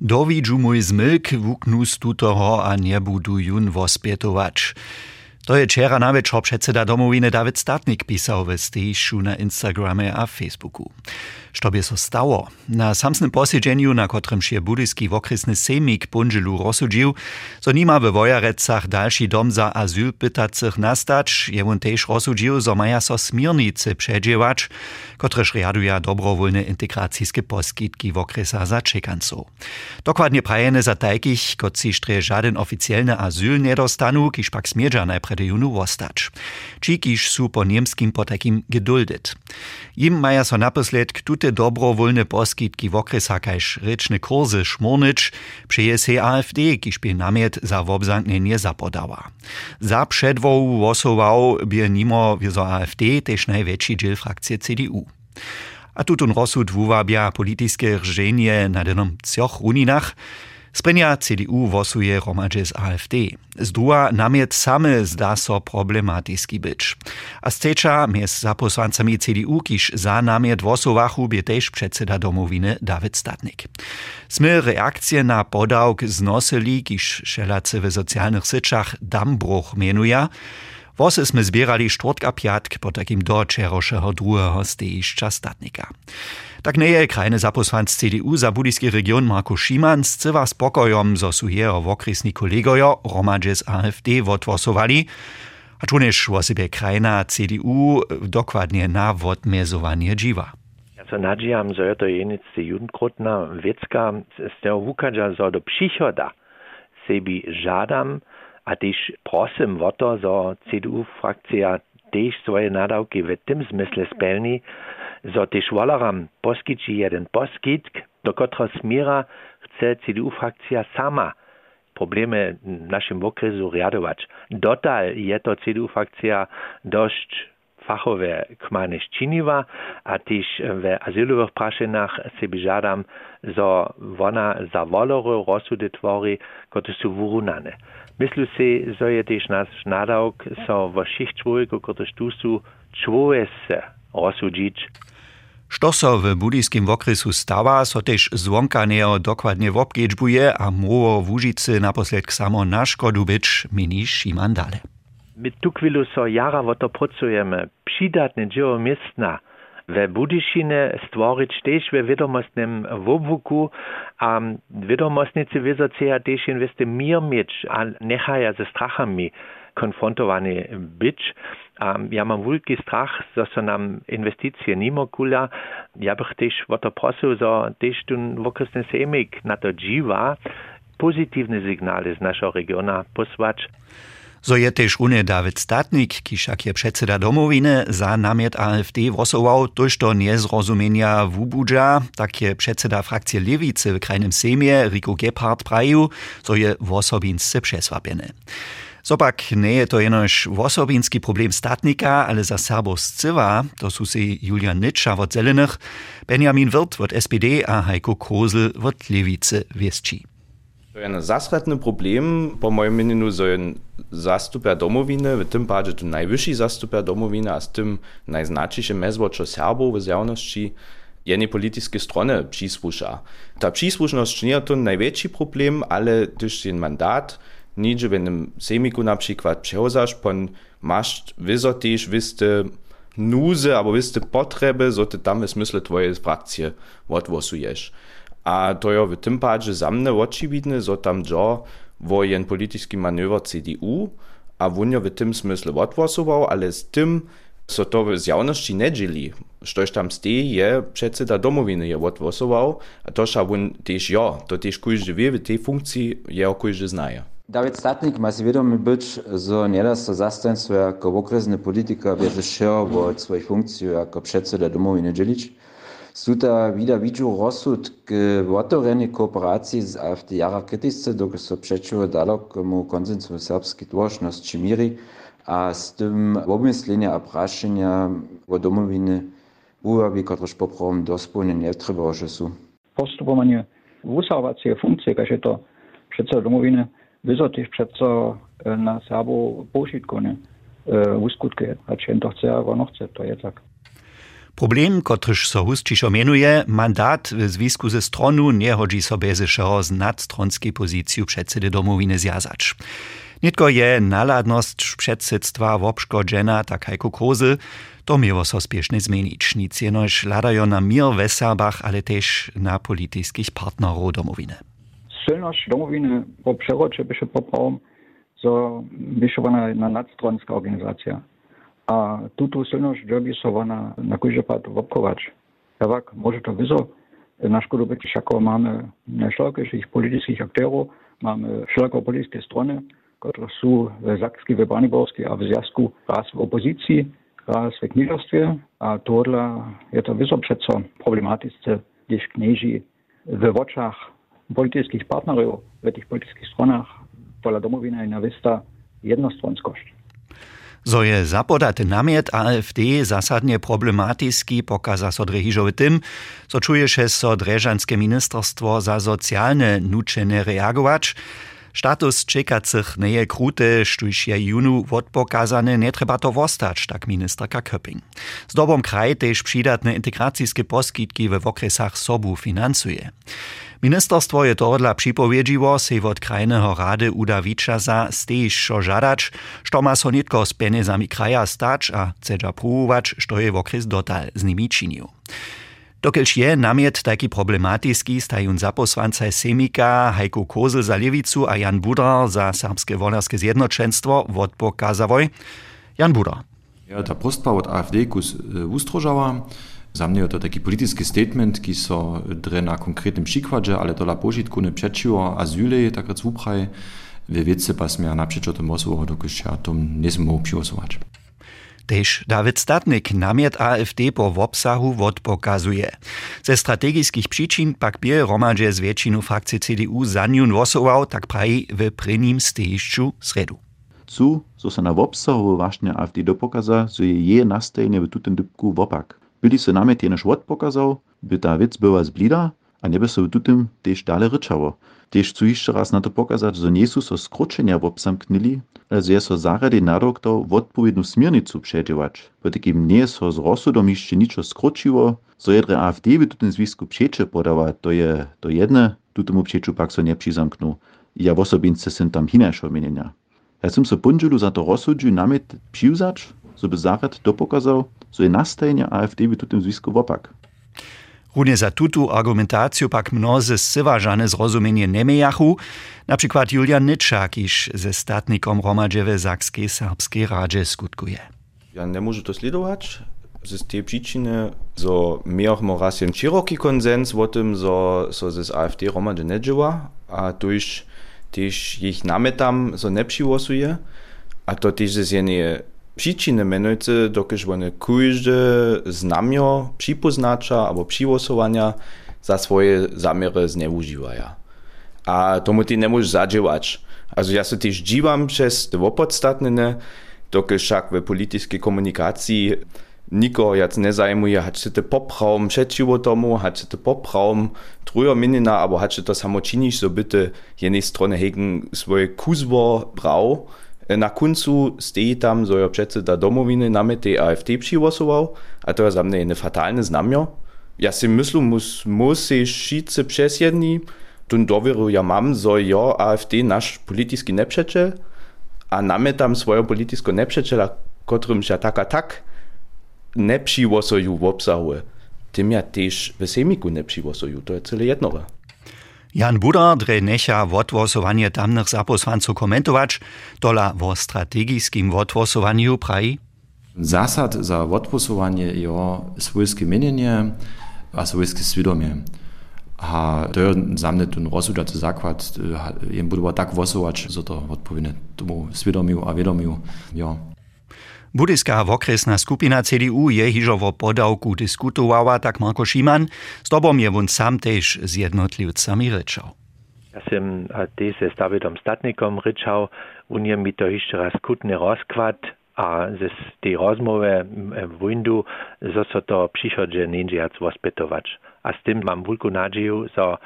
Dovidžu mój zmyk wuknus tutoho a nebudu jun wospětować. To je včera na večer předseda domoviny David Statnik pisał w stejšu na Instagramie a Facebooku. Što by so stało? Na samsnym posiedzeniu, na kotrym się budyjski wokresny sejmik Bundzilu rozsudził, so nima we Wojarecach dalszy dom za azyl pytacych nastać, je on też rozsudził, so maja so smirnice przedziewać, kotreż riaduja dobrowolne integracijskie poskitki wokresa za czekanców. Dokładnie prajene za takich, kot si żaden oficjalny azyl nie dostanu, pak najpredy junu wostać. Ci, kiż su po niemskim po takim geduldet. Im maja so naposled tute dobrowolne poskitki w okresach kaž rečne kursy szmurnyć, przeje se AfD, kiż by namiet za wobzamknienie zapodała. Za przedwoł głosował by nimo wieso AfD też największy dziel frakcji CDU. A tutun rozsud wuwabia politiskie rżenie na denom cioch runinach, Sprenja CDU wosuje romadže z AfD. Z druga namiet same zda so problematiski być. A steča mies za poslancami CDU, kiż za namiet wosowachu bie tež predseda domowiny David Statnik. Sme reakcje na podawk znosili, kiż šelace w socjalnych syczach Dambruch menuja, Wosy sme zbierali štvrtka piatk po takim do čerošeho drugeho stejišča statnika. Tak nie je krajny zaposłanc CDU za budyjski region Marko Schiman z cywa spokojom, zo su jeho wokresni kolegojo z AfD wotwosowali, a czuniesz o sobie krajna CDU dokładnie na wodmiezowanie dziwa. So nadziejam, że to jeniccy judenkrotna wiecka z tego wukadża, zo do przychoda sebi żadam, a też prosim o to, że CDU frakcja też swoje nadawki w tym zmysle spełni, zo też wolaram poskiči jeden poskitk, do kotra smira chce CDU-frakcja sama problemy naszym okresu riadować. Dotal je to CDU-frakcja dość fachowe kmane činiva, a też w azylowych praszynach sobie żadam, zo ona za wolore rozsudy tworzy, które są wyrównane. Myślę si, że je też nasz nadawk, so w tu rozsudzić, Što so w budyskim wokresu stawa, so też zwonka neo dokładnie wobkedźbuje, a mowo w Užicy naposled samo na szkodu być, mini Šiman dale. My tu chwilu so jara wo to pracujemy, przydatne dzieło miestna, we Budyšine stvorić też we wiadomostnym wobłuku, a wiadomostnicy wyzoceja też inwesty mir mieć, a nechaja ze strachami konfrontowani być. Um, ja mam wielki strach, że są nam inwestycje nimo kula. Ja bych też o to prosił, że też ten wokresny semik na to dziwa pozytywne sygnały z naszego regiona posłać. So je tež Rune David Statnik, kišak je predseda domoviny, za namiet AfD wosował, tož to niezrozumienia wubudża, tak je predseda frakcie Lewicy w krajnym sejmie Rico Gebhardt praju, so je wosobinsce przesłabiony. Zopak nie je to jenož wosobinski problem statnika, ale za Serbów z Cywa, to su si Julian Nitscha od Zelenych, Benjamin Wirt od SPD a Heiko Kosel od Lewicy wiesci. To je ein zasredny problem, po mojem mieniu, so je zastupia domowiny, w tym padzie to najwyższy zastupia domowiny, a z tym najznaczniejsze mezwocze Serbów w zjawności jednej politycznej strony przysłusza. Ta przysłuszność nie to największy problem, ale też ten mandat, Nigdzie w jednym semiku na przykład przechozasz, pon masz wyzo też wiste nuze, albo wiste potrzeby, so ty tam w smysle twoje frakcje odwosujesz. A to je w tym padzie za mnie oczywidne, so tam jo wo jen polityczny manewr CDU, a wunio w tym smysle odwosował, ale z tym, so to w zjawności nie dzieli. Štož tam stej je predseda domoviny je odvosoval, a to ša on tež jo, to tež kujže vie, v tej funkciji je kujže znaje. David Statnik ma świadomy być, że nie da się zastępstwo jako okresny polityka bierze się od swoich funkcji jako przedseda domowiny dzielić. Suta wieder widział rozsud k otworenej kooperacji z AfD jara krytyczce, dokąd so przeciwko dalekomu konsensu serbskiej tłoczności miri, a z tym obmyslenia a praszenia o domowiny byłaby, któreż poprawom dospełnie nie trzeba, są. Postupowanie usawacie funkcje, jak to przedseda domowiny, vyzotiš přeco na Serbu použitku, ne? Uskutky, ať jen to chce, a ono chce, to je tak. Problem, kotryż so hustčišo menuje, mandat w związku ze stronu nie chodzi sobie ze z nadstronskiej pozycji przedsedy domowiny zjazać. Nitko je naladność przedsedztwa wobszkodzena, tak jako kozy, to miało so spiesznie zmienić. Nic jenoż ladają na mir w ale też na politycznych partnerów domowiny. Silność domowiny po przerocze by się poprawą, so wyszła na nadstronska organizacja. A tuto silność by so ona na kujże pat wobkować. Tak, może to wyzo na być, jako mamy najszerokich politycznych aktorów, mamy szeroko polityczne strony, które są w Zakskiej, w Braniborskiej, a w Związku raz w opozycji, raz w knieżostwie, a tohle je to wyso przeco problematyczne, gdyż knieży w oczach politycznych partnerów w tych politycznych stronach pola domowina na wysta jednostronskość. So je zapodaty namiet AfD zasadnie problematiski pokaza so drehižo tym, co czuje się so Dreżanskie Ministerstwo za socjalne nuczenie reagować, Status czekacych nie krute, sztuž je junu odpokazane, nie trzeba to wostać, tak ministerka Köpping. Z dobom kraj też przydatne integracijskie poskitki w okresach sobu finansuje. Ministerstwo je tohodla připowiedziło sej od krajného rady Udawicza za stejšo žadać, što ma so nitko penezami kraja a chcedza pruwować, što je okres dotal z nimi. Dokelž je namiet taki problematiski, stajun zaposłanca Semika, Heiko Kozel za Lewicu a Jan Budar za Serbskie Wolerskie Zjednoczeństwo odpokazawoj. Jan Budar. Ja, ta prostba od AfD kus ustrożała. Za mnie to taki polityczny statement, ki so dre na konkretnym przykładzie, ale to la požitku ne przeczyło azyle, tak jak we wiece pas miał na przyczo mosu, dokud ja tom nie mógł przyłosować. Tež David Statnik namiet AfD po obsahu odpokazuje. Ze strategickich przyczyn pak bie romadže z většinu frakcji CDU zanjun wosował, tak praji w prynim stejšću sredu. Cu, so se na obsahu właśnie AfD dopokaza, so je je nastajenie w tutem dybku wopak. Byli se namiet jenož odpokazał, by ta wiec była zblida, a nie by se w tutem też dalej ryczało. Tež chcu jeszcze raz na to pokazać, że nie są so skróczenia wobsamknili, ale że so zarady nadoktor odpowiednią smiernicu przedziwać. Bo takim nie so z rozsudom jeszcze niczo skróciło, so jedre AfD by tu ten zwisku przecze podawać, to je to jedne, tutemu przeczu pak so nie przyzamknął. Ja w osobince syn tam hinašo mienienia. Ja sam so pundzilu za to rozsudžiu namiet přiwzać, so by zarad dopokazał, so je nastajenie AfD by tu tym zwisku wopak. Runie za tutu argumentaciju pak mnoze syważane zrozumienie nemejachu, na przykład Julian Nyczak, iż ze statnikom Romadżewe Zakskiej Serbskiej Radzie skutkuje. Ja nie może to sledować. Z tej przyczyny, że mieliśmy raz szeroki konsens o tym, że, że z AfD Romadże nie działa, a to już też ich nametam, że nie przywosuje, a to też jest jedne Przyczyny menujcy, dokiż one każde znamio przypoznacza albo przywosowania za swoje zamiary zneużywają. A tomu ty nie możesz zadziałać. Also ja się też dziwam przez te dokiż wszak w politycznej komunikacji niko jac nie zajmuje, hać się te poprawom przeciwko tomu, hać się te poprawom druga minina, albo hać się to samo czynić, so bitte jednej strony hegen swoje kuzwo brał, na końcu stoi tam, że przedseda domowiny nami tej AfD przygłosował, a to jest dla mnie jedno fatalne znamio. Ja si myślę, mus, wszyscy przez jedni, tun dowieru ja mam, że ja AfD nasz polityczny neprzeczel, a nami tam swoją polityczną neprzeczela, którym się tak a tak nie przygłosują w obsahu, tym ja też w semiku nie przygłosują, to jest tyle. Jan Buda dre necha wotwosowanie tamnych zaposłanców komentować, dola o strategijskim wotwosowaniu praji? Zasad za wotwosowanie jo swojskie mienienie a swojskie świadomie. A to jest za mnie ten rozsudacy zakład, jem budowa tak wosować, że to odpowiednie tomu świadomiu a wiadomiu, jo. Budyska okresna skupina CDU je hižo wo podawku diskutowała, tak Marko Schimann, z tobą je won sam też z jednotliwcami ryczał. Ja sam też z Dawidom Statnikom ryczał, unie mi to jeszcze raz rozkład, a z tej rozmowy w windu, że so to przychodzi ninjac. A z tym mam wielką nadzieję, że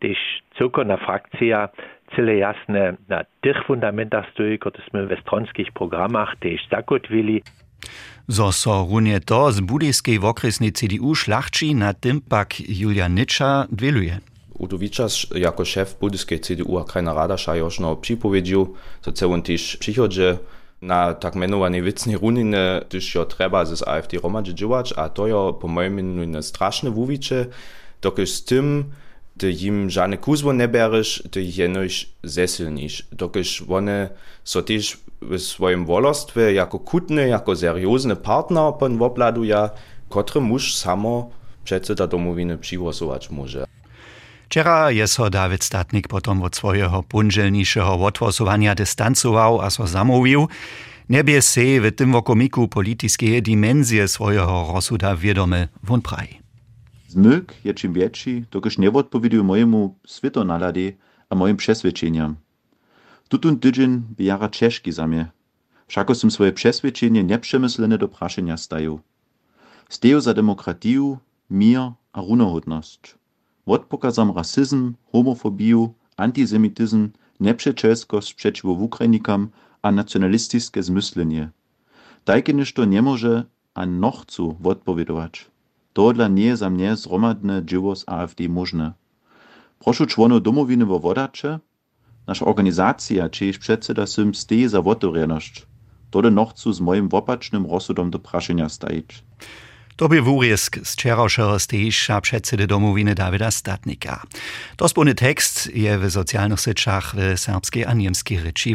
też cukona frakcja cele jasne na tych fundamentach stoi, które sme w stronskich programach też zakotwili. Zo so runie to z budejskiej okresnej CDU szlachci na tym pak Julia Nitscha dwieluje. Udowiczas jako szef budejskiej CDU a krajna rada już no przypowiedział, że celon też przychodzie na tak menovanej vicnej runine, gdyż jo treba z AfD džovač, a to jo po mojem menu strašne wuwicze, dokiż z tym, ty im żadne kuzwo nie bierzesz, ty jenoś zesilnisz. Dokiż one so też w swoim wolostwie jako kutny, jako seriozny partner pan wopladuja, który musz samo przedseda domowiny przygłosować może. Wczera je so David Statnik potom od swojego punželniejszego odwosowania dystancował, a so zamówił, niebie se w tym wokomiku polityckie dimensje swojego rozsuda wiadomy won praj. Zmyk je większy, dokiż nie odpowiedział mojemu świetonaladzie a moim przeswiadczeniom. Tutun tydzień bijara ciężki za mnie. Wszako som swoje przeswiadczenie nieprzemyslene do praszenia staju. Steju za demokratiju, mir a runohodność. Odpokazam rasizm, homofobiju, antisemityzm, nepřečelskost przeciwko Ukrainikam a nacjonalistyczne zmyslenie. Tajke to nie może a nochcu odpowiedować. To za mnie zromadne dzieło z AfD możne. Proszę członów domowiny o wodacze, nasza organizacja, czyjeś przedseda sym steje za wotorjeność. To nochcu z moim wopacznym rozsudom do praszenia stajić. To by wurjesk z wczorajszego stejsza przedsedy domowiny Dawida Statnika. To spony tekst je w socjalnych syczach w serbskiej a niemskiej ryczy.